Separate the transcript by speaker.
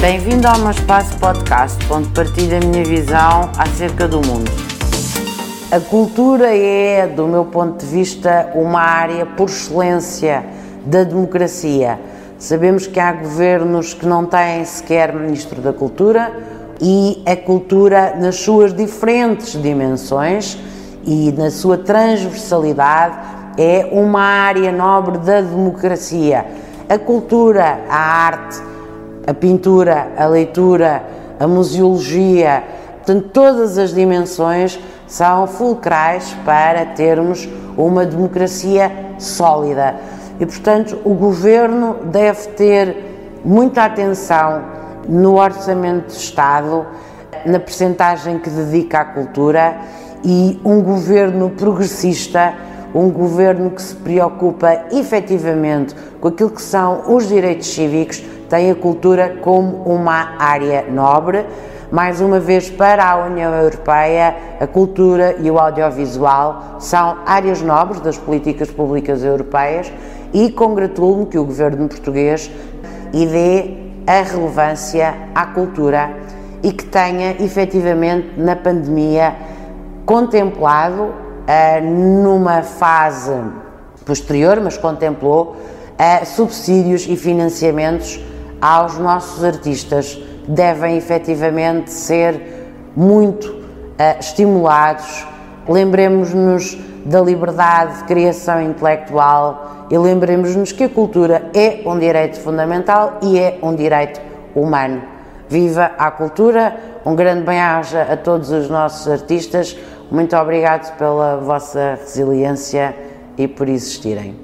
Speaker 1: Bem-vindo ao meu espaço podcast, onde partilho a minha visão acerca do mundo. A cultura é, do meu ponto de vista, uma área por excelência da democracia. Sabemos que há governos que não têm sequer Ministro da Cultura e a cultura, nas suas diferentes dimensões e na sua transversalidade, é uma área nobre da democracia. A cultura, a arte, a pintura, a leitura, a museologia, portanto, todas as dimensões são fulcrais para termos uma democracia sólida. E, portanto, o governo deve ter muita atenção no orçamento do Estado, na percentagem que dedica à cultura e um governo progressista, um governo que se preocupa efetivamente com aquilo que são os direitos cívicos, tem a cultura como uma área nobre. Mais uma vez, para a União Europeia, a cultura e o audiovisual são áreas nobres das políticas públicas europeias e congratulo-me que o governo português e dê a relevância à cultura e que tenha efetivamente na pandemia contemplado uh, numa fase posterior, mas contemplou uh, subsídios e financiamentos aos nossos artistas devem efetivamente ser muito uh, estimulados. Lembremos-nos da liberdade de criação intelectual e lembremos-nos que a cultura é um direito fundamental e é um direito humano. Viva a cultura, um grande bem-aja a todos os nossos artistas, muito obrigado pela vossa resiliência e por existirem.